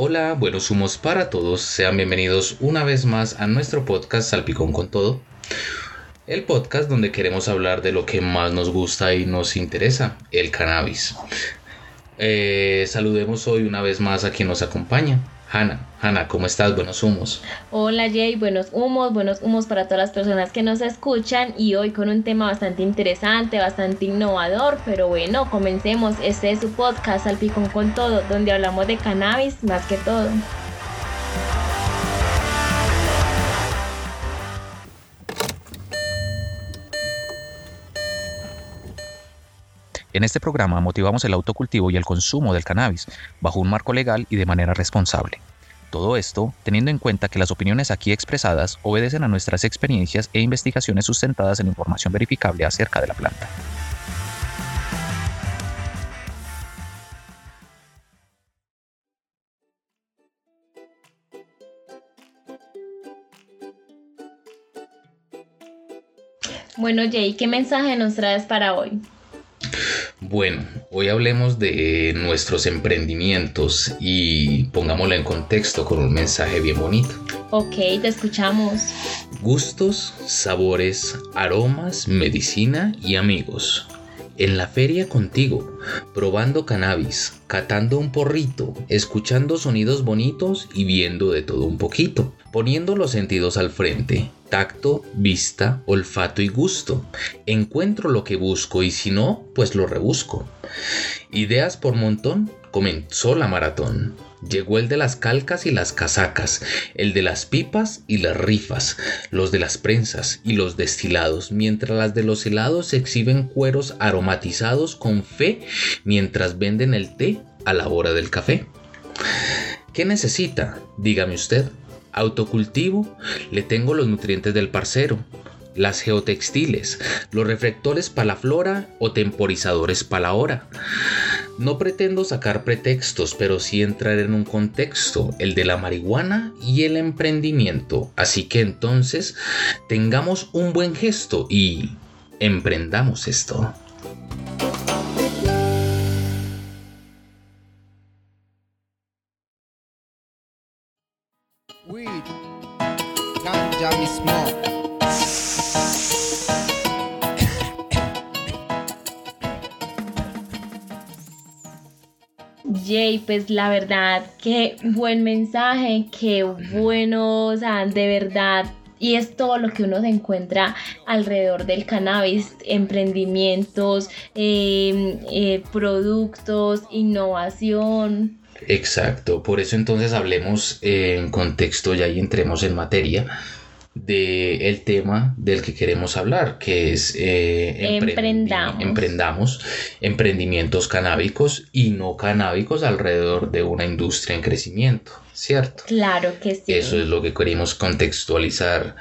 Hola, buenos humos para todos. Sean bienvenidos una vez más a nuestro podcast Salpicón con Todo. El podcast donde queremos hablar de lo que más nos gusta y nos interesa, el cannabis. Eh, saludemos hoy una vez más a quien nos acompaña. Hanna, Hanna, ¿cómo estás? Buenos humos. Hola Jay, buenos humos, buenos humos para todas las personas que nos escuchan y hoy con un tema bastante interesante, bastante innovador, pero bueno, comencemos. Este es su podcast Salpicón con todo, donde hablamos de cannabis más que todo. En este programa motivamos el autocultivo y el consumo del cannabis bajo un marco legal y de manera responsable. Todo esto teniendo en cuenta que las opiniones aquí expresadas obedecen a nuestras experiencias e investigaciones sustentadas en información verificable acerca de la planta. Bueno Jay, ¿qué mensaje nos traes para hoy? Bueno, hoy hablemos de nuestros emprendimientos y pongámoslo en contexto con un mensaje bien bonito. Ok, te escuchamos. Gustos, sabores, aromas, medicina y amigos. En la feria contigo, probando cannabis, catando un porrito, escuchando sonidos bonitos y viendo de todo un poquito, poniendo los sentidos al frente, tacto, vista, olfato y gusto. Encuentro lo que busco y si no, pues lo rebusco. Ideas por montón, comenzó la maratón. Llegó el de las calcas y las casacas, el de las pipas y las rifas, los de las prensas y los destilados, mientras las de los helados exhiben cueros aromatizados con fe mientras venden el té a la hora del café. ¿Qué necesita? Dígame usted. Autocultivo, le tengo los nutrientes del parcero, las geotextiles, los reflectores para la flora o temporizadores para la hora. No pretendo sacar pretextos, pero sí entrar en un contexto, el de la marihuana y el emprendimiento. Así que entonces tengamos un buen gesto y emprendamos esto. Jay, pues la verdad, qué buen mensaje, qué bueno, o sea, de verdad. Y es todo lo que uno se encuentra alrededor del cannabis, emprendimientos, em, eh, productos, innovación. Exacto, por eso entonces hablemos en contexto ya y entremos en materia de el tema del que queremos hablar, que es eh, emprendamos. emprendamos emprendimientos canábicos y no canábicos alrededor de una industria en crecimiento, ¿cierto? Claro que sí. Eso es lo que queremos contextualizar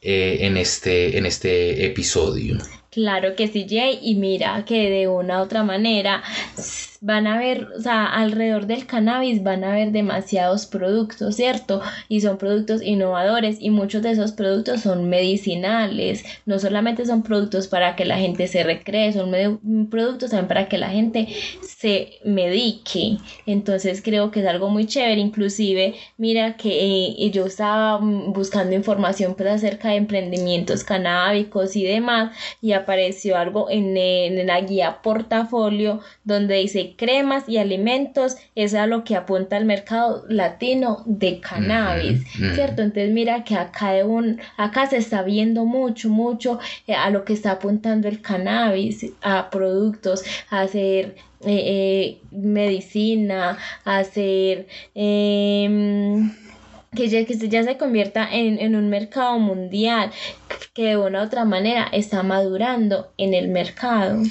eh, en, este, en este episodio. Claro que sí, Jay, y mira que de una u otra manera van a ver, o sea, alrededor del cannabis van a haber demasiados productos, ¿cierto? Y son productos innovadores y muchos de esos productos son medicinales, no solamente son productos para que la gente se recree, son productos también para que la gente se medique. Entonces creo que es algo muy chévere, inclusive mira que eh, yo estaba buscando información pues, acerca de emprendimientos canábicos y demás y apareció algo en, en la guía portafolio donde dice cremas y alimentos, es a lo que apunta el mercado latino de cannabis, ¿cierto? Entonces mira que acá, de un, acá se está viendo mucho, mucho eh, a lo que está apuntando el cannabis, a productos, a hacer eh, eh, medicina, a hacer... Em, que ya, que ya se convierta en, en, un mercado mundial que de una u otra manera está madurando en el mercado.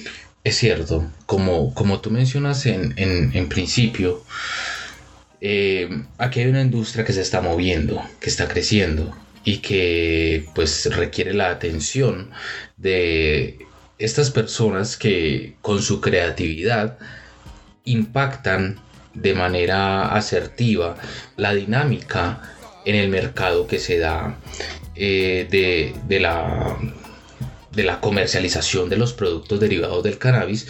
Es cierto, como, como tú mencionas en, principio, eh, aquí hay una industria que se está moviendo, que está creciendo y que pues requiere la atención de estas personas que con su creatividad impactan de manera asertiva la dinámica en el mercado que se da eh, de, de, la, de la comercialización de los productos derivados del cannabis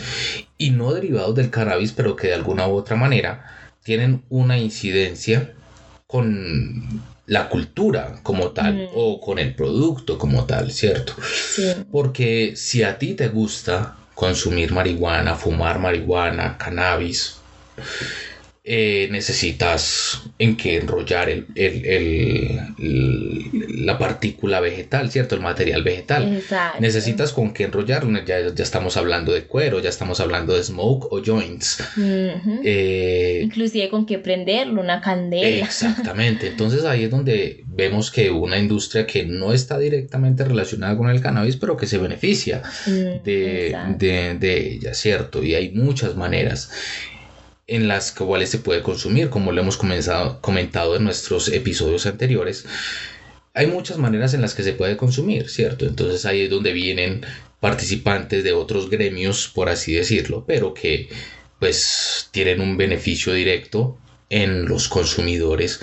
y no derivados del cannabis, pero que de alguna u otra manera tienen una incidencia con la cultura como tal Mm. o con el producto como tal, ¿cierto? Sí. Porque si a ti te gusta consumir marihuana, fumar marihuana, cannabis, eh, necesitas en que enrollar el, el- el- la partícula vegetal, ¿cierto? El material vegetal. Exacto. Necesitas con qué enrollarlo. Ya, ya estamos hablando de cuero, ya estamos hablando de smoke o joints. Eh, Inclusive con que prenderlo, una candela. Exactamente, entonces ahí es donde vemos que una industria que no está directamente relacionada con el cannabis, pero que se beneficia Mm, de, de, de ella, ¿cierto? Y hay muchas maneras en las cuales se puede consumir, como lo hemos comenzado- comentado en nuestros episodios anteriores. Hay muchas maneras en las que se puede consumir, ¿cierto? Entonces ahí es donde vienen participantes de otros gremios, por así decirlo, pero que pues tienen un beneficio directo en los consumidores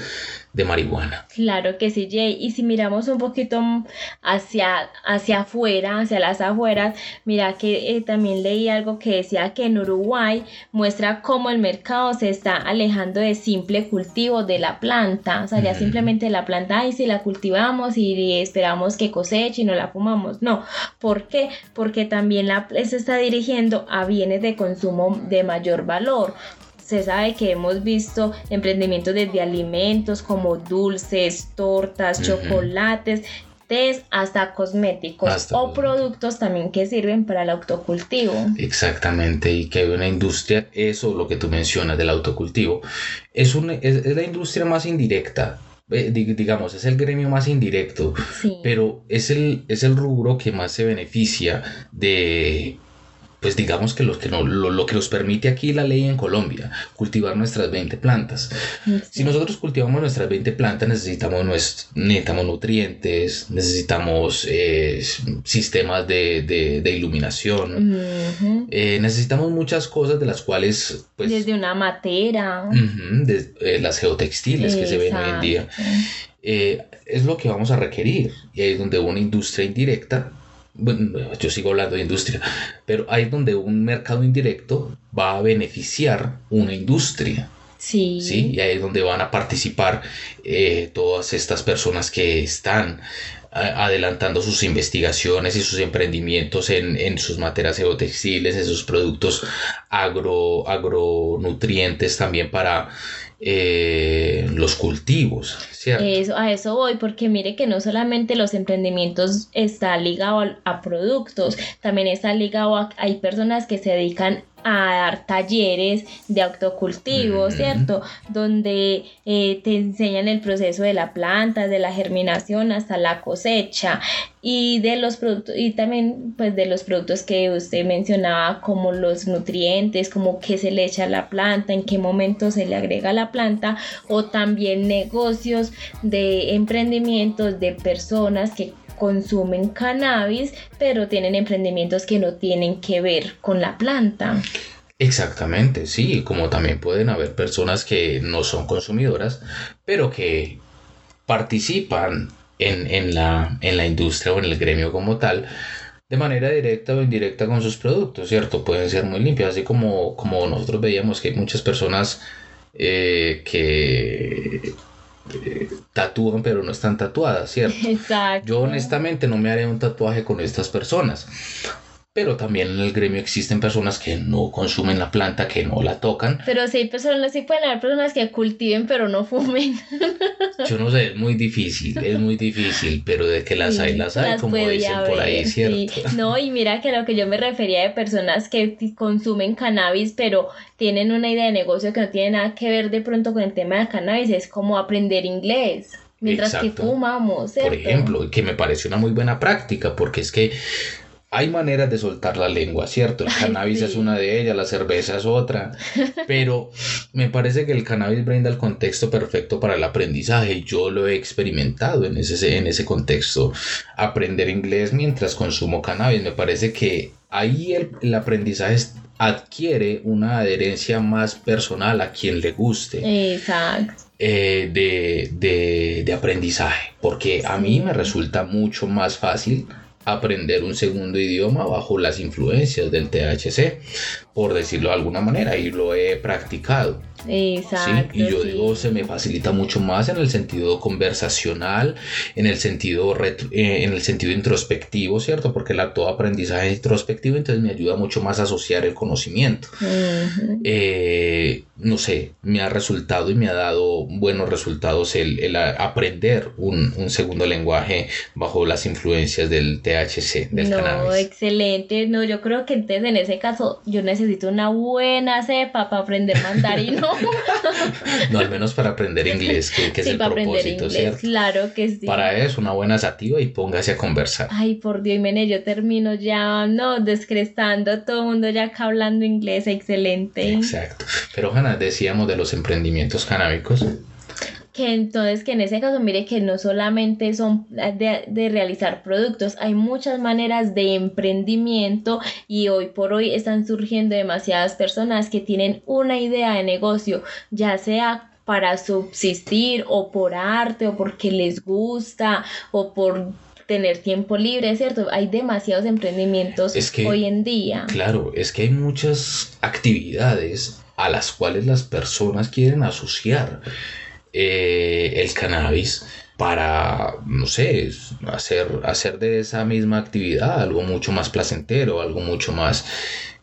de marihuana. Claro que sí, Jay. Y si miramos un poquito hacia, hacia afuera, hacia las afueras, mira que eh, también leí algo que decía que en Uruguay muestra cómo el mercado se está alejando de simple cultivo de la planta. O sea, ya simplemente la planta, y si la cultivamos y esperamos que coseche y no la fumamos. No. ¿Por qué? Porque también la, se está dirigiendo a bienes de consumo de mayor valor. Se sabe que hemos visto emprendimientos desde alimentos como dulces, tortas, chocolates, tés, hasta cosméticos Hasta o productos también que sirven para el autocultivo. Exactamente, y que hay una industria, eso lo que tú mencionas del autocultivo, es, un, es, es la industria más indirecta, eh, dig- digamos, es el gremio más indirecto, Sí. pero es el, es el rubro que más se beneficia de, pues digamos que, lo que, no, lo, lo que nos permite aquí la ley en Colombia, cultivar nuestras 20 plantas. Si nosotros cultivamos nuestras 20 plantas, necesitamos, nues- necesitamos nutrientes, necesitamos eh, sistemas de, de- de iluminación, eh, necesitamos muchas cosas de las cuales, pues, Desde una matera. de, eh, las geotextiles que se ven hoy en día, eh, es lo que vamos a requerir. Y ahí es donde una industria indirecta, bueno, yo sigo hablando de industria, pero ahí es donde un mercado indirecto va a beneficiar una industria. Sí. ¿sí? Y ahí es donde van a participar eh, todas estas personas que están adelantando sus investigaciones y sus emprendimientos en, en sus materias geotextiles, en sus productos agro, agronutrientes también para eh, los cultivos, ¿cierto? A eso voy, porque mire que no solamente los emprendimientos está ligado a, a productos, también está ligado a, hay personas que se dedican a dar talleres de autocultivo. ¿cierto? Donde eh, te enseñan el proceso de la planta, de la germinación hasta la cosecha y de los productos y también pues de los productos que usted mencionaba como los nutrientes, como qué se le echa a la planta, en qué momento se le agrega a la planta o también negocios de emprendimientos de personas que consumen cannabis pero tienen emprendimientos que no tienen que ver con la planta. Exactamente, sí, como también pueden haber personas que no son consumidoras, pero que participan en, en la, en la industria o en el gremio como tal, de manera directa o indirecta con sus productos, ¿cierto? Pueden ser muy limpios, así como, como nosotros veíamos que hay muchas personas eh, que eh, tatúan pero no están tatuadas, ¿cierto? Exacto. Yo honestamente no me haré un tatuaje con estas personas. Pero también en el gremio existen personas que no consumen la planta, que no la tocan. Pero sí hay personas, sí pueden haber personas que cultiven pero no fumen. Yo no sé, es muy difícil, es muy difícil, pero de que las hay, las hay, como dicen por ahí, ¿cierto? sí. No, y mira que a lo que yo me refería de personas que consumen cannabis, pero tienen una idea de negocio que no tiene nada que ver de pronto con el tema del cannabis, es como aprender inglés. Mientras Exacto. que fumamos, ¿cierto? Por ejemplo, que me parece una muy buena práctica, porque es que hay maneras de soltar la lengua, ¿cierto? El Ay, cannabis sí. es una de ellas, la cerveza es otra, pero me parece que el cannabis brinda el contexto perfecto para el aprendizaje y yo lo he experimentado en ese, en ese contexto. Aprender inglés mientras consumo cannabis, me parece que ahí el, el aprendizaje es- adquiere una adherencia más personal a quien le guste Exacto. eh, de, de- de aprendizaje, porque a mí me resulta mucho más fácil aprender un segundo idioma bajo las influencias del THC, por decirlo de alguna manera, y lo he practicado. Exacto. Y yo digo, se me facilita mucho más en el sentido conversacional, en el sentido, eh, en el sentido introspectivo, ¿cierto? Porque el todo aprendizaje es introspectivo, entonces me ayuda mucho más a asociar el conocimiento. Eh, no sé, me ha resultado y me ha dado buenos resultados el, aprender un, segundo lenguaje bajo las influencias del THC, del no, excelente. No, yo creo que entonces en ese caso yo necesito una buena cepa para aprender mandarín. no, al menos para aprender inglés, que, es el propósito, ¿cierto? Claro que sí. Para eso, una buena sativa y póngase a conversar. Ay, por Dios, Mene, yo termino ya, no, descrestando todo el mundo ya acá hablando inglés, excelente. Exacto. Pero, Hanna, decíamos de los emprendimientos canábicos que entonces que en ese caso mire que no solamente son de, de, realizar productos, hay muchas maneras de emprendimiento y hoy por hoy están surgiendo demasiadas personas que tienen una idea de negocio, ya sea para subsistir o por arte o porque les gusta o por tener tiempo libre, ¿cierto? Hay demasiados emprendimientos hoy en día. Claro, es que hay muchas actividades a las cuales las personas quieren asociar eh, el cannabis para, no sé, hacer, hacer de esa misma actividad algo mucho más placentero, algo mucho más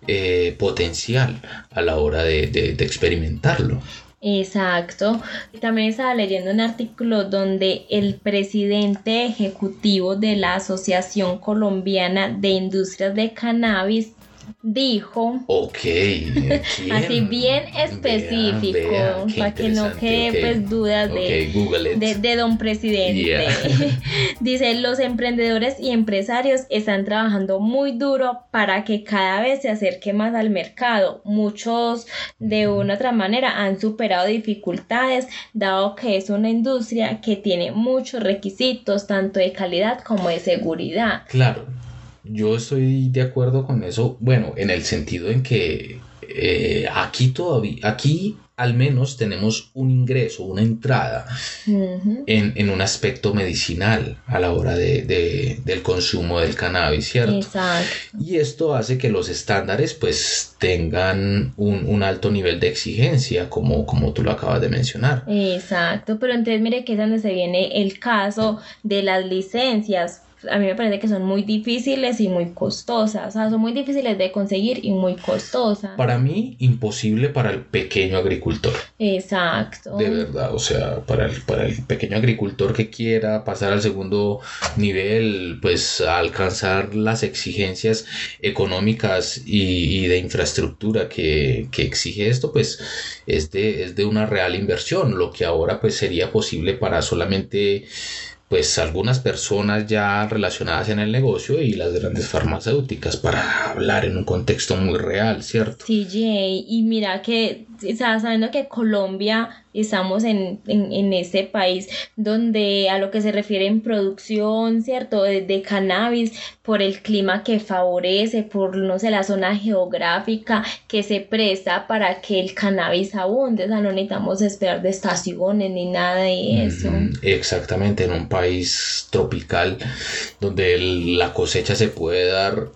eh, potencial a la hora de, de experimentarlo. Exacto. También estaba leyendo un artículo donde el presidente ejecutivo de la Asociación Colombiana de Industrias de Cannabis dijo. Ok. Así bien específico, para que no quede pues dudas de, de, don presidente. Dice, los emprendedores y empresarios están trabajando muy duro para que cada vez se acerque más al mercado. Muchos de una u otra manera han superado dificultades, dado que es una industria que tiene muchos requisitos, tanto de calidad como de seguridad. Claro. Yo estoy de acuerdo con eso, bueno, en el sentido en que eh, aquí todavía, aquí al menos tenemos un ingreso, una entrada en, un aspecto medicinal a la hora de, del consumo del cannabis, ¿cierto? Exacto. Y esto hace que los estándares pues tengan un, alto nivel de exigencia, como, como tú lo acabas de mencionar. Exacto, pero entonces mire que es donde se viene el caso de las licencias a mí me parece que son muy difíciles y muy costosas. O sea, son muy difíciles de conseguir y muy costosas. Para mí, imposible para el pequeño agricultor. Exacto. De verdad, o sea, para el, para el pequeño agricultor que quiera pasar al segundo nivel, pues alcanzar las exigencias económicas y, de infraestructura que, que, exige esto, pues es de, es de una real inversión, lo que ahora pues sería posible para solamente pues algunas personas ya relacionadas en el negocio y las grandes farmacéuticas para hablar en un contexto muy real, ¿cierto? Jay, y mira que, sabiendo que Colombia estamos en, en, ese país donde a lo que se refiere en producción, ¿cierto? De, cannabis, por el clima que favorece, por, no sé, la zona geográfica que se presta para que el cannabis abunde, o sea, no necesitamos esperar de estaciones ni nada de eso. Exactamente, en un país tropical donde la cosecha se puede dar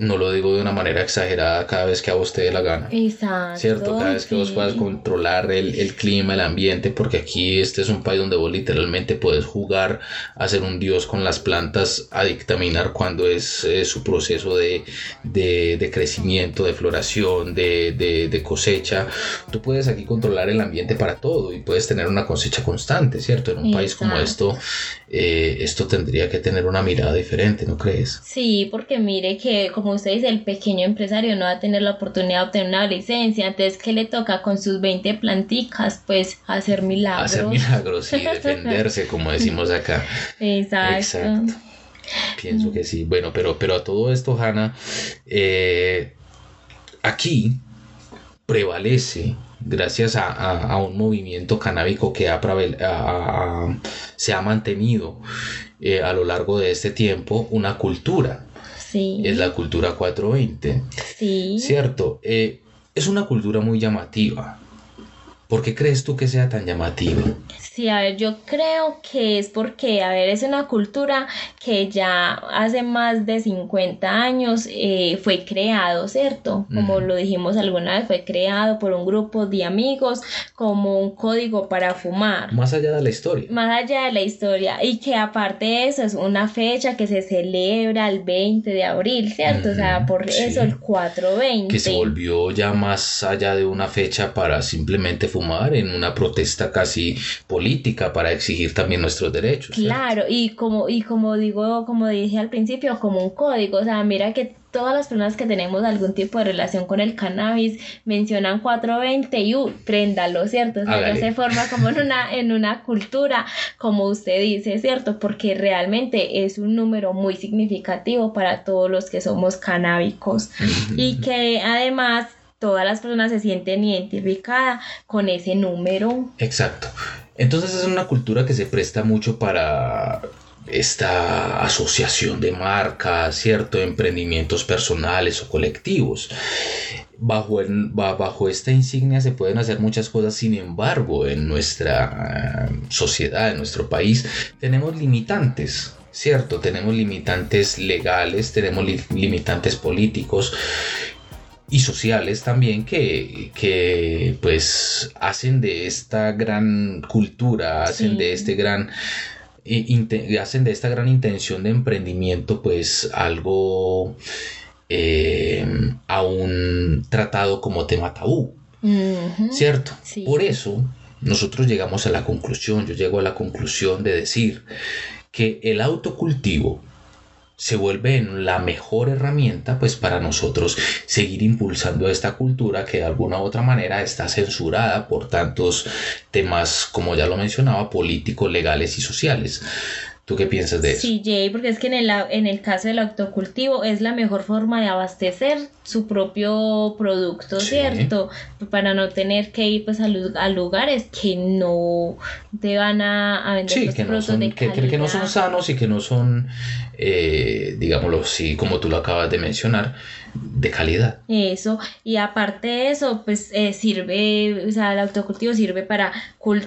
no lo digo de una manera exagerada cada vez que a vos te dé la gana. Exacto. ¿Cierto? Cada vez que vos puedas controlar el, el, clima, el ambiente, porque aquí este es un país donde vos literalmente puedes jugar a ser un dios con las plantas, a dictaminar cuando es eh, su proceso de, de, de, crecimiento, de floración, de, de, cosecha. Tú puedes aquí controlar el ambiente para todo y puedes tener una cosecha constante, ¿cierto? En un país como esto, eh, esto tendría que tener una mirada diferente, ¿no crees? Sí, porque mire que como usted dice, el pequeño empresario no va a tener la oportunidad de obtener una licencia, entonces ¿qué le toca con sus 20 planticas? Pues hacer milagros. Hacer milagros y defenderse, como decimos acá. Exacto. Pienso que sí. Bueno, pero, pero a todo esto, Hanna, eh, aquí prevalece gracias a, un movimiento canábico que se ha mantenido eh, a lo largo de este tiempo, una cultura es la cultura 420. Sí. ¿Cierto? Eh, es una cultura muy llamativa. ¿Por qué crees tú que sea tan llamativo? Sí, a ver, yo creo que es porque, a ver, es una cultura que ya hace más de 50 años eh, fue creado, ¿cierto? Como lo dijimos alguna vez, fue creado por un grupo de amigos como un código para fumar. Más allá de la historia. Más allá de la historia. Y que aparte de eso es una fecha que se celebra el 20 de abril, ¿cierto? o sea, por eso el 420. Que se volvió ya más allá de una fecha para simplemente fumar en una protesta casi política para exigir también nuestros derechos. Claro, y como, y como digo, como dije al principio, como un código, o sea, mira que todas las personas que tenemos algún tipo de relación con el cannabis mencionan 420 y uh, préndalo, ¿cierto? O sea, ya se forma como en una, en una cultura, como usted dice, ¿cierto? Porque realmente es un número muy significativo para todos los que somos canábicos y que además todas las personas se sienten identificadas con ese número. Exacto. Entonces es una cultura que se presta mucho para esta asociación de marcas, ¿cierto? Emprendimientos personales o colectivos. Bajo, bajo esta insignia se pueden hacer muchas cosas, sin embargo, en nuestra eh, sociedad, en nuestro país, tenemos limitantes, ¿cierto? Tenemos limitantes legales, tenemos limitantes políticos y sociales también que, que, pues hacen de esta gran cultura, hacen de este gran hacen de esta gran intención de emprendimiento pues algo eh, aún tratado como tema tabú, ¿cierto? Por eso nosotros llegamos a la conclusión, yo llego a la conclusión de decir que el autocultivo se vuelve en la mejor herramienta pues para nosotros seguir impulsando esta cultura que de alguna u otra manera está censurada por tantos temas como ya lo mencionaba políticos, legales y sociales. ¿Tú qué piensas de eso? Sí, Jay, porque es que en el, en el caso del autocultivo es la mejor forma de abastecer su propio producto, ¿cierto? Para no tener que ir pues a, lugares que no te van a, vender sí, que no son, que, que, no son sanos y que no son, eh, digámoslo así, como tú lo acabas de mencionar, de calidad. Eso, y aparte de eso, pues eh, sirve, o sea, el autocultivo sirve para,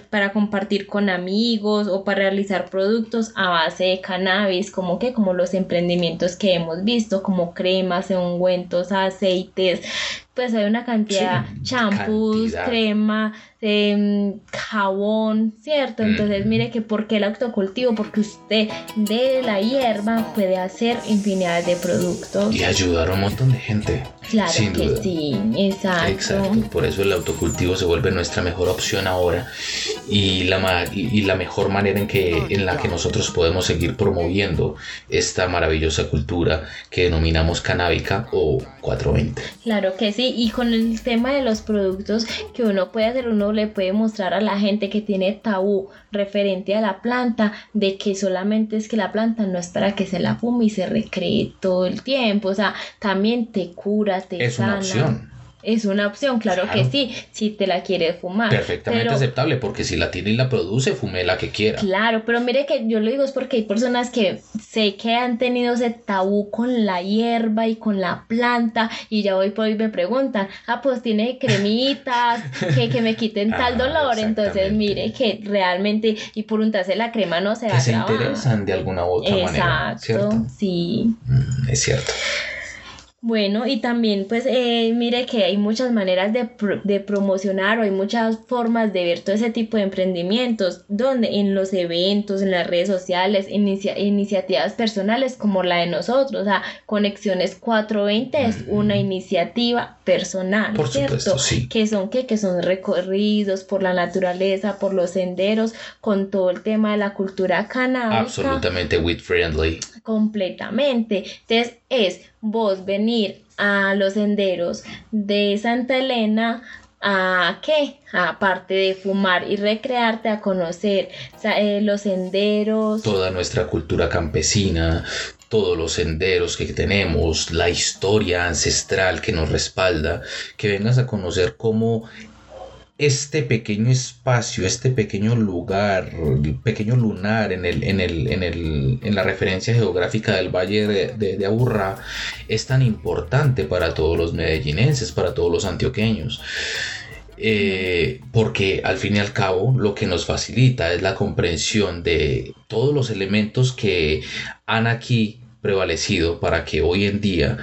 para compartir con amigos o para realizar productos a base de cannabis, como que, como los emprendimientos que hemos visto, como cremas, ungüentos, aceites, pues hay una cantidad, champús, crema, eh, jabón, ¿cierto? Entonces, mire que ¿por qué el autocultivo? Porque usted de la hierba puede hacer infinidad de productos. Y ayudar a un montón de gente. Claro que sí, exacto. Exacto, por eso el autocultivo se vuelve nuestra mejor opción ahora y la, y, la mejor manera en, que, en la que nosotros podemos seguir promoviendo esta maravillosa cultura que denominamos canábica o 420. Claro que sí, y con el tema de los productos que uno puede hacer, uno le puede mostrar a la gente que tiene tabú referente a la planta de que solamente es que la planta no es para que se la fume y se recree todo el tiempo, o sea, también te cura, te es Una opción es una opción, claro, que sí, si te la quieres fumar. Perfectamente aceptable, porque si la tiene y la produce, fume la que quiera. Claro, pero mire que yo lo digo es porque hay personas que sé que han tenido ese tabú con la hierba y con la planta, y ya hoy por hoy me preguntan, ah, pues tiene cremitas que, que me quiten tal dolor, entonces mire que realmente, y por untarse la crema no se va a se interesan de alguna u otra manera. Exacto, sí. Mm, es cierto. Bueno, y también pues eh, mire que hay muchas maneras de, de, promocionar o hay muchas formas de ver todo ese tipo de emprendimientos, donde en los eventos, en las redes sociales, iniciativas personales como la de nosotros, o sea, Conexiones 420 es una iniciativa personal, por ¿cierto? sí. Que son que, que son recorridos por la naturaleza, por los senderos, con todo el tema de la cultura canábica. Absolutamente with friendly. Completamente. Entonces es vos venir a los senderos de Santa Elena a qué? Aparte de fumar y recrearte, a conocer eh, los senderos. Toda nuestra cultura campesina, todos los senderos que tenemos, la historia ancestral que nos respalda, que vengas a conocer cómo este pequeño espacio, este pequeño lugar, pequeño lunar en, el, en, el, en, el, en la referencia geográfica del Valle de, de, Aburrá es tan importante para todos los medellinenses, para todos los antioqueños. eh, porque al fin y al cabo lo que nos facilita es la comprensión de todos los elementos que han aquí prevalecido para que hoy en día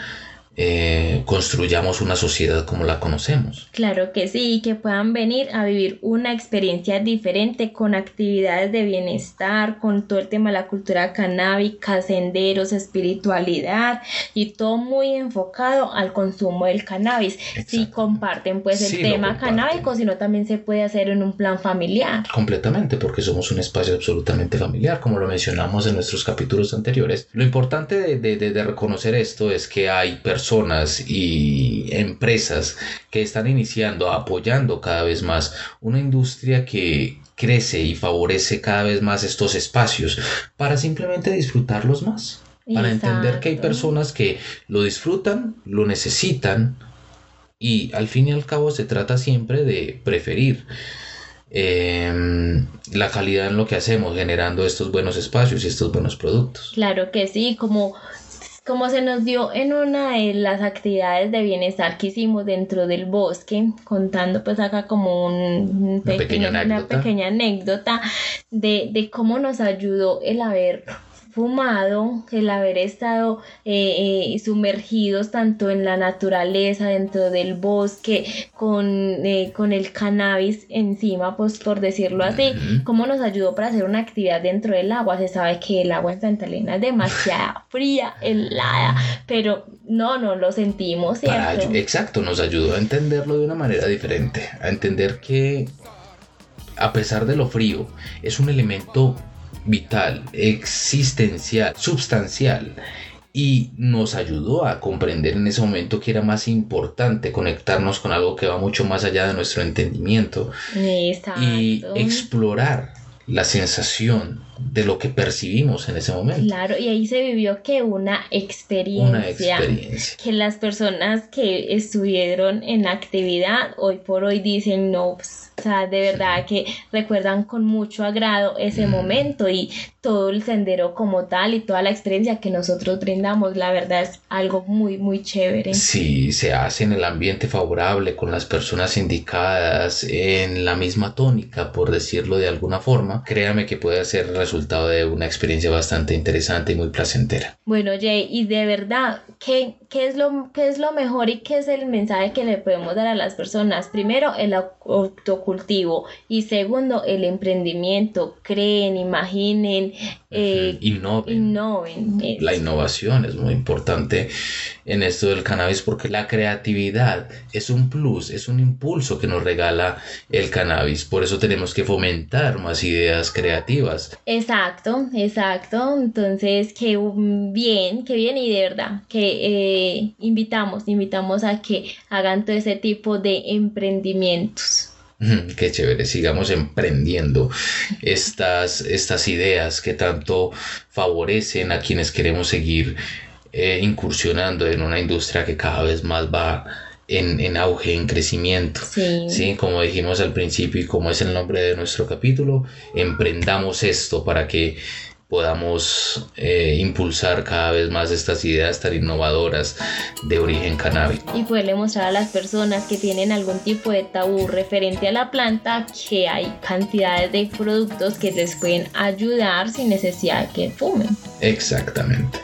eh, construyamos una sociedad como la conocemos. Claro que sí, que puedan venir a vivir una experiencia diferente con actividades de bienestar, con todo el tema de la cultura canábica, senderos, espiritualidad y todo muy enfocado al consumo del cannabis. Si comparten pues el tema canábico, sino también se puede hacer en un plan familiar. Completamente, porque somos un espacio absolutamente familiar, como lo mencionamos en nuestros capítulos anteriores. Lo importante de, de, de reconocer esto es que hay personas y empresas que están iniciando, apoyando cada vez más una industria que crece y favorece cada vez más estos espacios para simplemente disfrutarlos más. Para entender que hay personas que lo disfrutan, lo necesitan y al fin y al cabo se trata siempre de preferir em, la calidad en lo que hacemos, generando estos buenos espacios y estos buenos productos. Claro que sí, como como se nos dio en una de las actividades de bienestar que hicimos dentro del bosque, contando pues acá como un una, pequeña una pequeña anécdota de, de cómo nos ayudó el haber fumado, el haber estado eh, eh, sumergidos tanto en la naturaleza, dentro del bosque, con, eh, con el cannabis encima, pues por decirlo así, cómo nos ayudó para hacer una actividad dentro del agua. Se sabe que el agua en Santa Elena es demasiado fría, helada, pero no, no lo sentimos, ¿cierto? exacto, nos ayudó a entenderlo de una manera diferente, a entender que a pesar de lo frío, es un elemento vital, existencial, substancial y nos ayudó a comprender en ese momento que era más importante conectarnos con algo que va mucho más allá de nuestro entendimiento y explorar la sensación de lo que percibimos en ese momento. Claro, y ahí se vivió que una experiencia, una experiencia. que las personas que estuvieron en actividad hoy por hoy dicen no, pues, o sea, de verdad que recuerdan con mucho agrado ese mm. momento y todo el sendero como tal y toda la experiencia que nosotros brindamos, la verdad es algo muy, muy chévere. Sí, se hace en el ambiente favorable, con las personas indicadas, en la misma tónica, por decirlo de alguna forma, créame que puede ser resultado de una experiencia bastante interesante y muy placentera. Bueno, Jay, y de verdad, ¿qué, qué, es lo, qué es lo mejor y qué es el mensaje que le podemos dar a las personas? Primero, el autocuidado cultivo y segundo el emprendimiento. Creen imaginen eh, innoven, la innovación es muy importante en esto del cannabis porque la creatividad es un plus es un impulso que nos regala el cannabis. Por eso tenemos que fomentar más ideas creativas exacto exacto. Entonces qué bien qué bien y de verdad que eh, invitamos invitamos a que hagan todo ese tipo de emprendimientos. Qué chévere, sigamos emprendiendo estas, estas ideas que tanto favorecen a quienes queremos seguir eh, incursionando en una industria que cada vez más va en, en auge, en crecimiento. sí. Como dijimos al principio y como es el nombre de nuestro capítulo, emprendamos esto para que podamos eh, impulsar cada vez más estas ideas tan innovadoras de origen canábico. Y poderle mostrar a las personas que tienen algún tipo de tabú referente a la planta que hay cantidades de productos que les pueden ayudar sin necesidad de que fumen. Exactamente.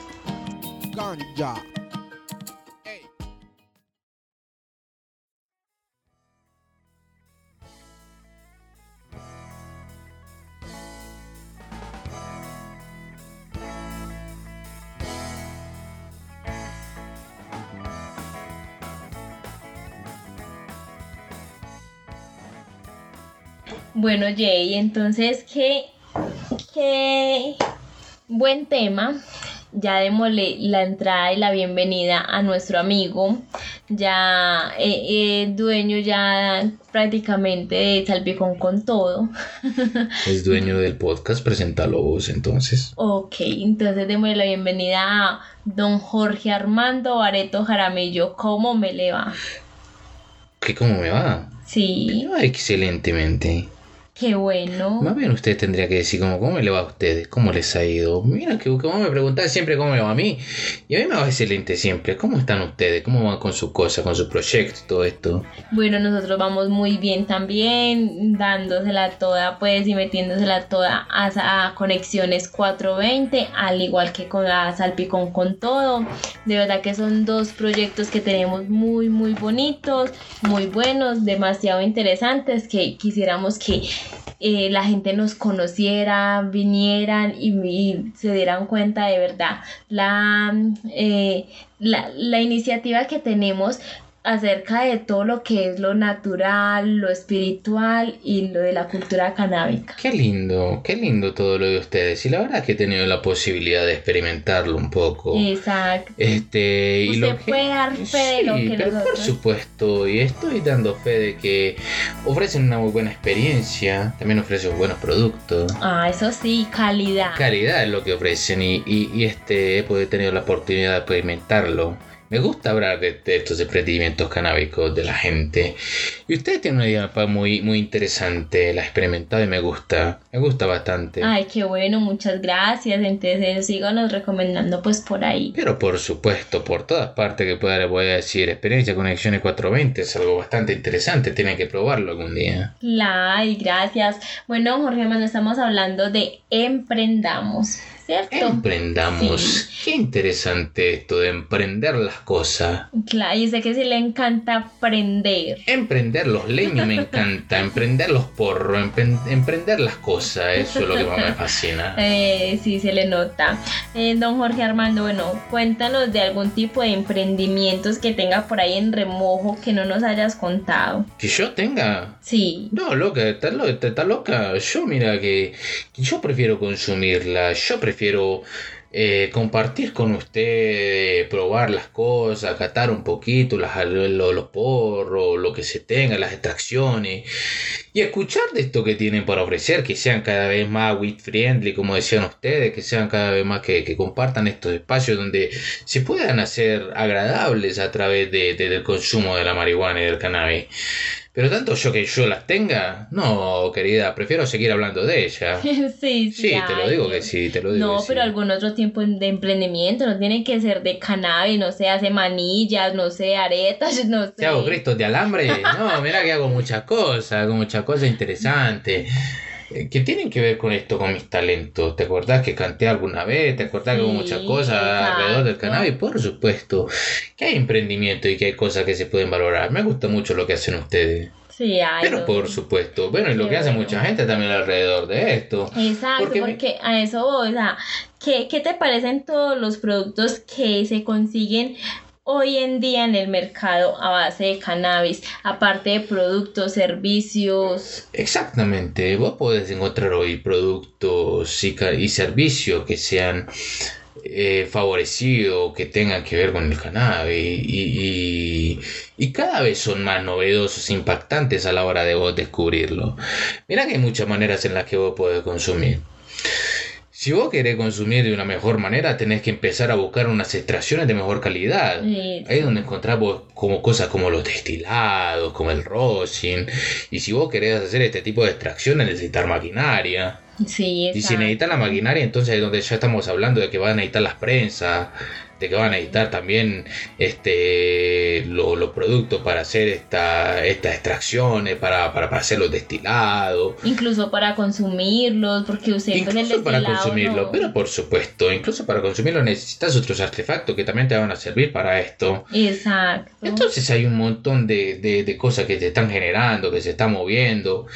Bueno, Jay, entonces, ¿qué, qué buen tema? Ya démosle la entrada y la bienvenida a nuestro amigo, ya eh, eh, dueño ya prácticamente de Salpicón con todo. Es dueño del podcast, preséntalo vos entonces. Ok, entonces démosle la bienvenida a don Jorge Armando Bareto Jaramillo. ¿Cómo me le va? ¿Qué cómo me va? Sí. excelentemente. Qué bueno. Más bien usted tendría que decir como, ¿cómo le va a ustedes? ¿Cómo les ha ido? Mira, que como me preguntan siempre cómo me va a mí. Y a mí me va excelente siempre. ¿Cómo están ustedes? ¿Cómo van con sus cosas, con sus proyectos, todo esto? Bueno, nosotros vamos muy bien también, dándosela toda, pues, y metiéndosela toda a, a Conexiones 420, al igual que con la Salpicón con todo. De verdad que son dos proyectos que tenemos muy, muy bonitos, muy buenos, demasiado interesantes, que quisiéramos que eh, la gente nos conociera, vinieran y, se dieran cuenta de verdad la, eh, la, la iniciativa que tenemos acerca de todo lo que es lo natural, lo espiritual y lo de la cultura canábica. Qué lindo, qué lindo todo lo de ustedes. Y la verdad es que he tenido la posibilidad de experimentarlo un poco. Exacto. Este, y lo puede dar fe de lo que pero por supuesto, y estoy dando fe de que ofrecen una muy buena experiencia, también ofrecen buenos productos. Ah, eso sí, calidad. Calidad es lo que ofrecen y, y, y este, he tenido la oportunidad de experimentarlo. Me gusta hablar de, estos emprendimientos canábicos de la gente. Y usted tiene una idea muy, muy interesante, la he experimentado y me gusta. Me gusta bastante. Ay, qué bueno, muchas gracias. Entonces síganos recomendando pues por ahí. Pero por supuesto, por todas partes que pueda le voy a decir, experiencia Conexiones 420 es algo bastante interesante, tienen que probarlo algún día. Ay, gracias. Bueno, Jorge, no estamos hablando de emprendamos. Emprendamos. Qué interesante esto de emprender las cosas. Claro, y sé que sí le encanta aprender. Emprender los leños me encanta, emprender los porros, emprender las cosas, eso es lo que más me fascina. Eh, sí, se le nota. Eh, don Jorge Armando, bueno, cuéntanos de algún tipo de emprendimientos que tenga por ahí en remojo que no nos hayas contado. ¿Que yo tenga? Sí. No, loca, está, está loca. Yo, mira, que yo prefiero consumirla, yo prefiero prefiero eh, compartir con usted, probar las cosas, catar un poquito las, los, porros, lo que se tenga, las extracciones y escuchar de esto que tienen para ofrecer, que sean cada vez más wit friendly, como decían ustedes, que sean cada vez más que, compartan estos espacios donde se puedan hacer agradables a través de, del consumo de la marihuana y del cannabis. Pero tanto yo que yo las tenga, no, querida, prefiero seguir hablando de ella. sí, sí. Sí, te lo digo que sí, te lo digo. No, pero algún otro tiempo de emprendimiento, no tiene que ser de cannabis, no sé, hace manillas, no sé, aretas, no sé. ¿Te hago cristos de alambre? No, mira que hago muchas cosas, hago muchas cosas interesantes. Eh, que tienen que ver con esto, con mis talentos. ¿Te acordás que canté alguna vez? ¿Te acordás que hubo muchas cosas alrededor del cannabis? Por supuesto, que hay emprendimiento y que hay cosas que se pueden valorar. Me gusta mucho lo que hacen ustedes. Sí, hay. Pero por supuesto, bueno, y lo que hace mucha gente también alrededor de esto. Exacto, porque, a eso o sea, ¿qué, ¿qué te parecen todos los productos que se consiguen hoy en día en el mercado a base de cannabis, aparte de productos, servicios. Exactamente, vos podés encontrar hoy productos y, servicios que sean eh, favorecidos, que tengan que ver con el cannabis y, y, cada vez son más novedosos, impactantes a la hora de vos descubrirlo. Mira que hay muchas maneras en las que vos podés consumir. Si vos querés consumir de una mejor manera, tenés que empezar a buscar unas extracciones de mejor calidad. Ahí es donde encontramos como cosas como los destilados, como el rosin. Y si vos querés hacer este tipo de extracciones, necesitar maquinaria. Sí, y si necesitas la maquinaria, entonces es donde ya estamos hablando de que van a necesitar las prensas, de que van a necesitar también este los productos para hacer esta, estas extracciones, para, para, para hacer los destilados. Incluso para consumirlos, porque usted pues, Incluso para consumirlo, pero por supuesto, incluso para consumirlo necesitas otros artefactos que también te van a servir para esto. Exacto. Entonces hay un montón de, de, de cosas que te están generando, que se están moviendo.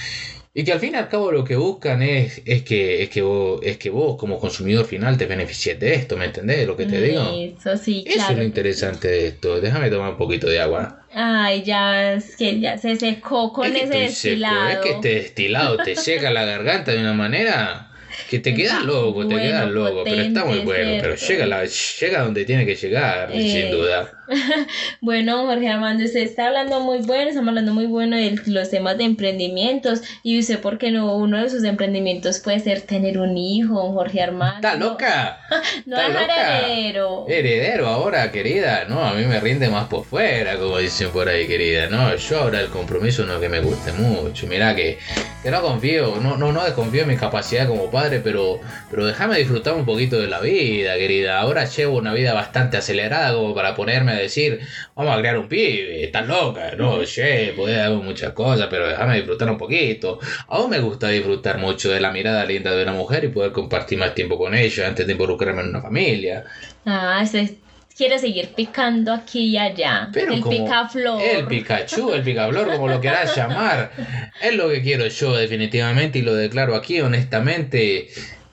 Y que al fin y al cabo lo que buscan es, es, que, es, que, vos, es que vos como consumidor final te beneficies de esto, ¿me entendés lo que te digo? Eso sí, Eso es lo interesante de esto. Déjame tomar un poquito de agua. Ay, ya, es que ya se secó con ese destilado. Es que este destilado te seca la garganta de una manera que te quedas loco, te quedas loco, pero está muy bueno, pero llega, la, llega donde tiene que llegar, sin eh, duda. bueno, Jorge Armando, usted está hablando muy bueno, estamos hablando muy bueno de los temas de emprendimientos y usted, ¿por qué no? Uno de sus emprendimientos puede ser tener un hijo, Jorge Armando. ¡Está loca! no es heredero. Heredero ahora, querida, no, a mí me rinde más por fuera, como dicen por ahí, querida, no, yo ahora el compromiso no es que me guste mucho, mira que, que no confío, no, no, no desconfío en mi capacidad como padre, pero, pero déjame disfrutar un poquito de la vida, querida, ahora llevo una vida bastante acelerada como para ponerme a decir, vamos a crear un pibe, estás loca, no, che, podés hacer muchas cosas, pero déjame disfrutar un poquito. Aún me gusta disfrutar mucho de la mirada linda de una mujer y poder compartir más tiempo con ella antes de involucrarme en una familia. Ah, ese quiere seguir picando aquí y allá. Pero el picaflor. El Pikachu, el picaflor, como lo quieras llamar. Es lo que quiero yo definitivamente y lo declaro aquí honestamente.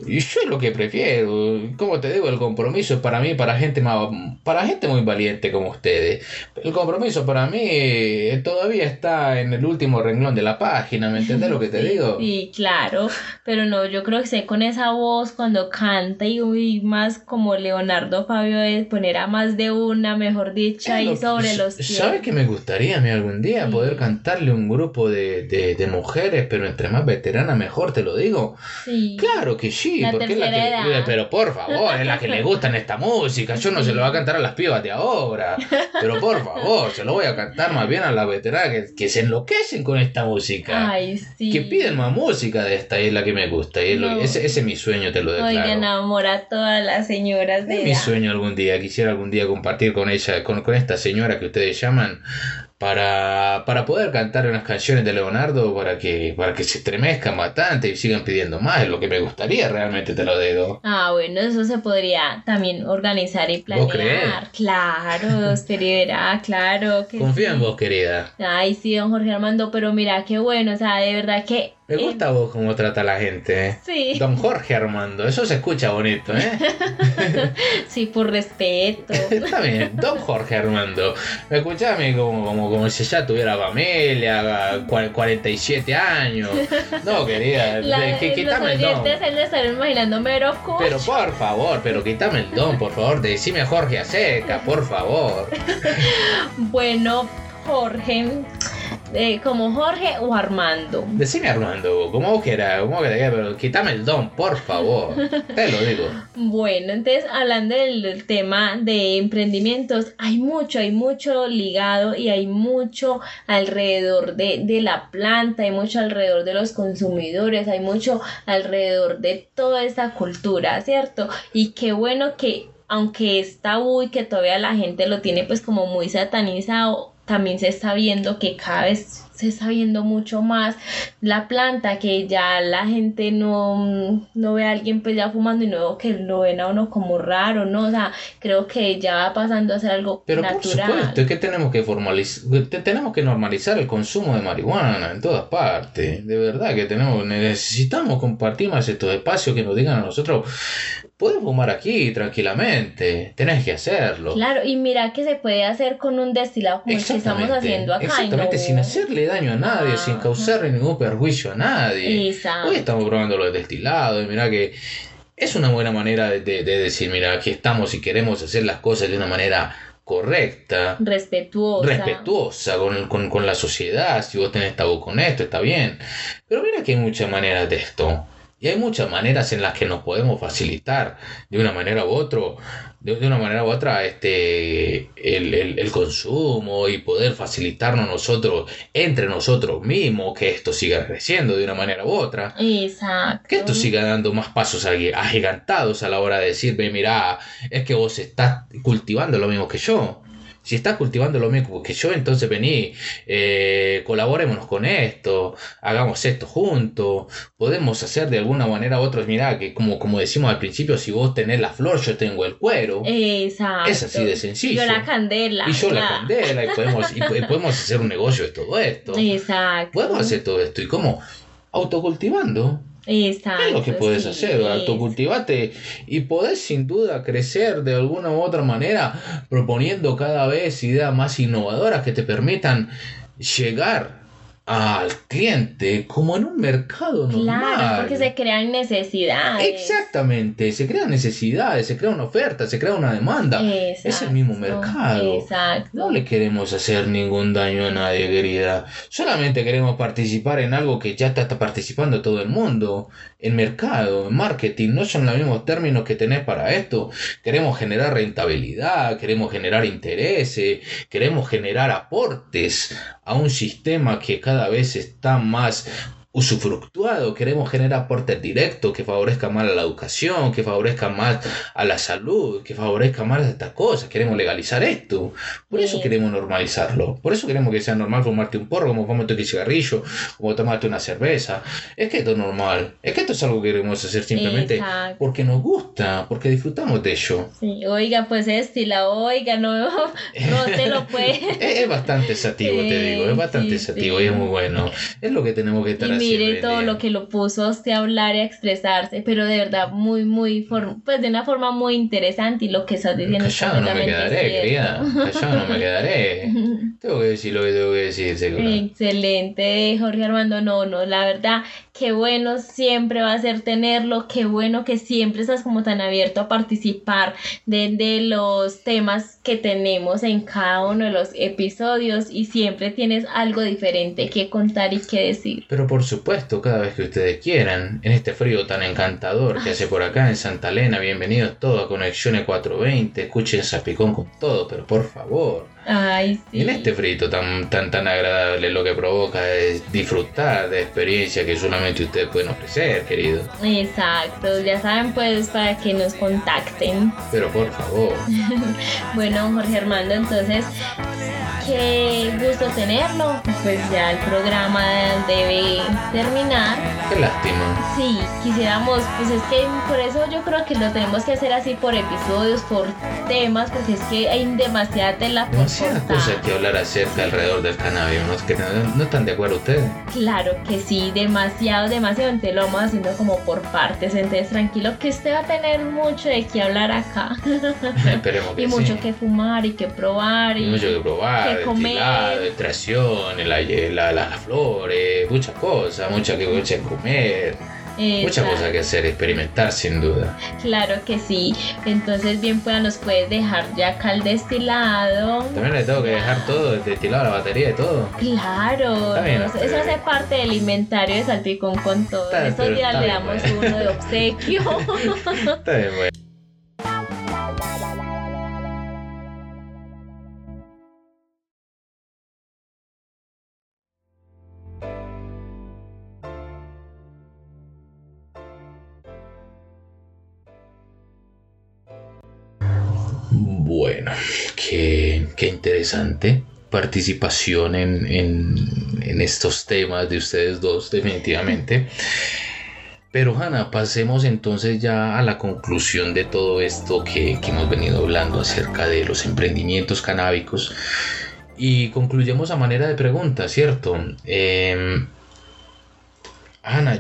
Y yo es lo que prefiero. Como te digo, el compromiso es para mí, para gente más, para gente muy valiente como ustedes. El compromiso para mí eh, todavía está en el último renglón de la página, ¿me entiendes lo que te digo? Sí, claro, pero no, yo creo que sé con esa voz cuando canta y, más como Leonardo Fabio es poner a más de una, mejor dicha, y sobre los ¿Sabes que me gustaría a mí algún día poder cantarle un grupo de, de, de mujeres, pero entre más veteranas mejor, te lo digo? Sí. Claro que sí porque es la que, pero por favor, es la que le gustan esta música. Yo no se lo voy a cantar a las pibas de ahora, pero por favor, se lo voy a cantar más bien a las veteranas que, que se enloquecen con esta música. Ay, sí. Que piden más música de esta y es la que me gusta. Y ese, ese, es mi sueño, te lo declaro. Oiga, enamora a todas las señoras de Es mi sueño algún día, quisiera algún día compartir con ella, con, con esta señora que ustedes llaman para, para poder cantar unas canciones de Leonardo para que, para que se estremezcan bastante y sigan pidiendo más, es lo que me gustaría realmente, te lo digo. Ah, bueno, eso se podría también organizar y planear. ¿Vos crees? Claro, verá, claro. Que Confío en vos, querida. Ay, sí, don Jorge Armando, pero mira, qué bueno, o sea, de verdad que me gusta vos cómo trata la gente. ¿eh? Sí. Don Jorge Armando, eso se escucha bonito, ¿eh? sí, por respeto. Está bien, Don Jorge Armando. Me mí como, como, como si ya tuviera familia, 47 años. No, querida, la, que, quítame el don. imaginando Pero por favor, pero quítame el don, por favor. Decime Jorge Aseca, por favor. bueno, Jorge eh, como Jorge o Armando. Decime Armando, como vos quieras, como quieras, pero quítame el don, por favor. Te lo digo. Bueno, entonces hablando del tema de emprendimientos, hay mucho, hay mucho ligado y hay mucho alrededor de, de la planta, hay mucho alrededor de los consumidores, hay mucho alrededor de toda esta cultura, ¿cierto? Y qué bueno que aunque es tabú y que todavía la gente lo tiene pues como muy satanizado, también se está viendo que cada vez se está viendo mucho más la planta, que ya la gente no, no ve a alguien pues ya fumando y no que lo ven a uno como raro, ¿no? O sea, creo que ya va pasando a ser algo Pero natural. por supuesto, es que tenemos que formalizar, tenemos que normalizar el consumo de marihuana en todas partes. De verdad que tenemos, necesitamos compartir más estos espacios que nos digan a nosotros puedes fumar aquí tranquilamente, tenés que hacerlo. Claro, y mira que se puede hacer con un destilado como el que estamos haciendo acá. Exactamente, sin hacerle daño a nadie, sin causarle ningún perjuicio a nadie. Exacto. Hoy estamos probando los destilados y mira que es una buena manera de, de, decir, mira, aquí estamos y queremos hacer las cosas de una manera correcta, respetuosa, respetuosa con, con, con la sociedad. Si vos tenés tabú con esto, está bien. Pero mira que hay muchas maneras de esto. Y hay muchas maneras en las que nos podemos facilitar de una manera u otra, de, una manera u otra, este, el, consumo y poder facilitarnos nosotros, entre nosotros mismos, que esto siga creciendo de una manera u otra. Exacto. Que esto siga dando más pasos agigantados a la hora de decirme, mira, es que vos estás cultivando lo mismo que yo si estás cultivando lo mismo que yo, entonces vení, eh, colaborémonos con esto, hagamos esto juntos, podemos hacer de alguna manera u otra, mira, que como, como decimos al principio, si vos tenés la flor, yo tengo el cuero. Exacto. Es así de sencillo. Y yo la candela. Y yo la candela, y podemos, y podemos hacer un negocio de todo esto. Exacto. Podemos hacer todo esto, y cómo autocultivando. Exacto, es lo que puedes hacer, autocultivate y podés sin duda crecer de alguna u otra manera proponiendo cada vez ideas más innovadoras que te permitan llegar al cliente como en un mercado normal. Claro, porque se crean necesidades. Exactamente, se crean necesidades, se crea una oferta, se crea una demanda. es el mismo mercado. Exacto. No le queremos hacer ningún daño a nadie, querida. Solamente queremos participar en algo que ya está participando todo el mundo. En mercado, en marketing, no son los mismos términos que tenés para esto. Queremos generar rentabilidad, queremos generar intereses, queremos generar aportes a un sistema que cada vez está más usufructuado, queremos generar aportes directos que favorezcan más a la educación, que favorezcan más a la salud, que favorezcan más a estas cosas, queremos legalizar esto, por eso queremos normalizarlo, por eso queremos que sea normal fumarte un porro, como fumarte un cigarrillo, como tomarte una cerveza, es que esto es normal, es que esto es algo que queremos hacer simplemente porque nos gusta, porque disfrutamos de ello. Sí, oiga, pues este, la oiga, no, no te lo puede. es, bastante sativo, te digo, es bastante sativo y es muy bueno, es lo que tenemos que estar haciendo mire todo lo que lo puso a usted a hablar y a expresarse, pero de verdad muy, muy, pues de una forma muy interesante y lo que estás diciendo Callado no me quedaré, querida, callado no me quedaré. tengo que decir lo que tengo que decir, seguro. Excelente, Jorge Armando, no, no, la verdad, qué bueno siempre va a ser tenerlo, qué bueno que siempre estás como tan abierto a participar de, de los temas que tenemos en cada uno de los episodios y siempre tienes algo diferente que contar y que decir. Pero por supuesto, cada vez que ustedes quieran, en este frío tan encantador que hace por acá en Santa Elena, bienvenidos todos a Conexiones 420, escuchen Zapicón con todo, pero por favor. Ay, sí. Y en este frito tan, tan, tan agradable lo que provoca es disfrutar de experiencias que solamente ustedes pueden ofrecer, querido. Exacto, ya saben pues para que nos contacten. Pero por favor. bueno, Jorge Armando, entonces qué gusto tenerlo. Pues ya el programa debe terminar. Qué lástima. Sí, quisiéramos, pues es que por eso yo creo que lo tenemos que hacer así por episodios, por temas, porque es que hay demasiada tela por Demasiadas cosas que hablar acerca alrededor del cannabis, ¿no? ¿No están de acuerdo ustedes? Claro que sí, demasiado, demasiado. Entonces lo vamos haciendo como por partes. Entonces tranquilo que usted va a tener mucho de qué hablar acá. Esperemos que Y mucho que fumar y que probar. Y, mucho que probar de comer. extracción, las flores, muchas cosas, muchas que muchas comer. Muchas cosas que hacer, experimentar sin duda. Claro que sí. Entonces, bien, pues nos puedes dejar ya acá el destilado. También le tengo que dejar todo, el destilado, la batería y todo. Claro. eso hace parte del inventario de Salpicón con todo. Estos días le damos uno de obsequio. Está bien. Bueno, interesante participación en, estos temas de ustedes dos, definitivamente. Pero Hanna, pasemos entonces ya a la conclusión de todo esto que, hemos venido hablando acerca de los emprendimientos canábicos. Y concluyemos a manera de pregunta, ¿cierto? Eh,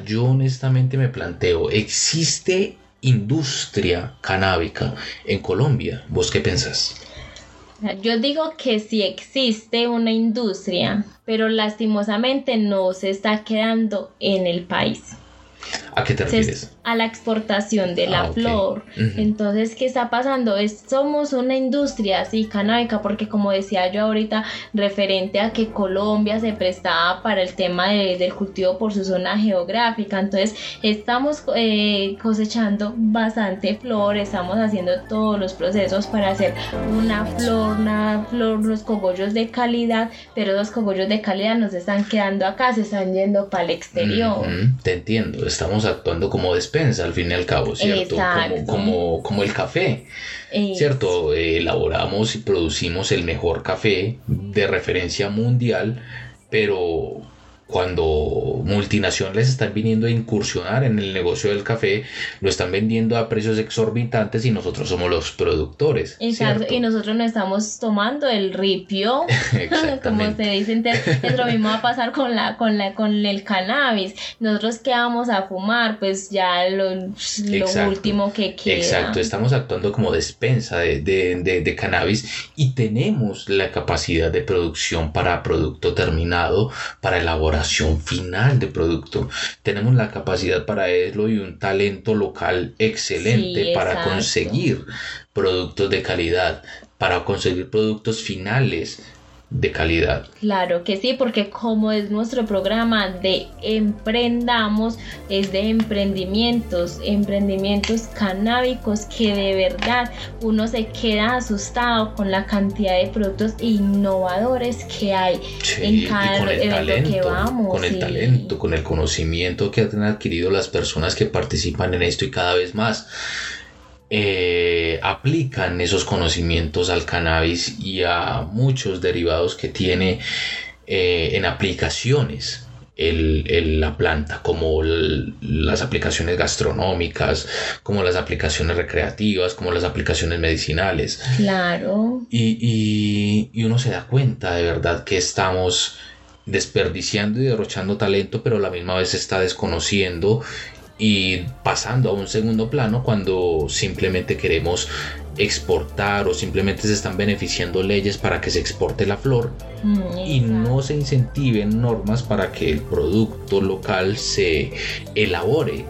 yo honestamente me planteo, ¿existe industria canábica en Colombia. ¿Vos qué pensás? Yo digo que sí existe una industria, pero lastimosamente no se está quedando en el país. ¿A qué te refieres? A la exportación de la ah, flor. Entonces, ¿qué está pasando? Es, somos una industria así canábica, porque como decía yo ahorita, referente a que Colombia se prestaba para el tema del cultivo por su zona geográfica. Entonces, estamos eh, cosechando bastante flor, estamos haciendo todos los procesos para hacer una flor, una flor, los cogollos de calidad, pero los cogollos de calidad nos están quedando acá, se están yendo para el exterior. Te entiendo, estamos actuando como despensa al fin y al cabo, ¿cierto? Como, como, como, el café, ¿cierto? elaboramos y producimos el mejor café de referencia mundial, pero cuando multinacionales están viniendo a incursionar en el negocio del café, lo están vendiendo a precios exorbitantes y nosotros somos los productores. Exacto, y nosotros no estamos tomando el ripio, como se dice, entonces es lo mismo va a pasar con la, con la, con el cannabis. Nosotros que vamos a fumar, pues ya lo, lo último que queda. Exacto, estamos actuando como despensa de, de, de cannabis y tenemos la capacidad de producción para producto terminado, para elaboración final de producto. Tenemos la capacidad para eso y un talento local excelente para conseguir productos de calidad, para conseguir productos finales de calidad. Claro que sí, porque como es nuestro programa de emprendamos, es de emprendimientos, emprendimientos canábicos que de verdad uno se queda asustado con la cantidad de productos innovadores que hay en cada con el talento, que vamos. Con el talento, con el conocimiento que han adquirido las personas que participan en esto y cada vez más. Eh, aplican esos conocimientos al cannabis y a muchos derivados que tiene eh, en aplicaciones el, la planta, como las aplicaciones gastronómicas, como las aplicaciones recreativas, como las aplicaciones medicinales. Claro. Y, y uno se da cuenta de verdad que estamos desperdiciando y derrochando talento, pero a la misma vez está desconociendo y pasando a un segundo plano cuando simplemente queremos exportar o simplemente se están beneficiando leyes para que se exporte la flor mm, y no se incentiven normas para que el producto local se elabore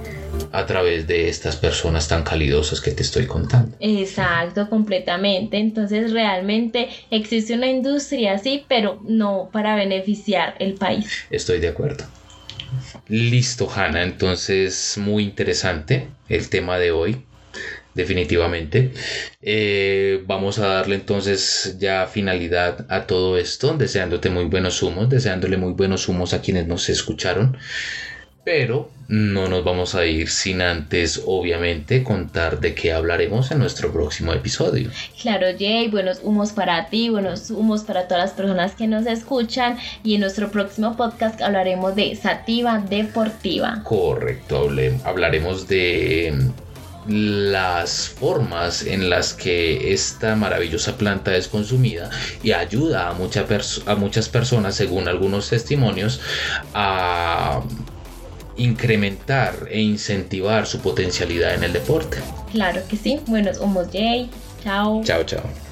a través de estas personas tan calidosas que te estoy contando. Exacto, completamente. Entonces realmente existe una industria así, pero no para beneficiar el país. Estoy de acuerdo. Listo, Hanna. Entonces, muy interesante el tema de hoy. Definitivamente. Eh, vamos a darle entonces ya finalidad a todo esto, deseándote muy buenos humos, deseándole muy buenos humos a quienes nos escucharon. Pero no nos vamos a ir sin antes, obviamente, contar de qué hablaremos en nuestro próximo episodio. Claro, Jay, buenos humos para ti, buenos humos para todas las personas que nos escuchan. Y en nuestro próximo podcast hablaremos de sativa deportiva. Correcto, hablaremos de las formas en las que esta maravillosa planta es consumida y ayuda a, a muchas personas, según algunos testimonios, a incrementar e incentivar su potencialidad en el deporte. Claro que sí. Buenos humos, Jay. Chao. Chao, chao.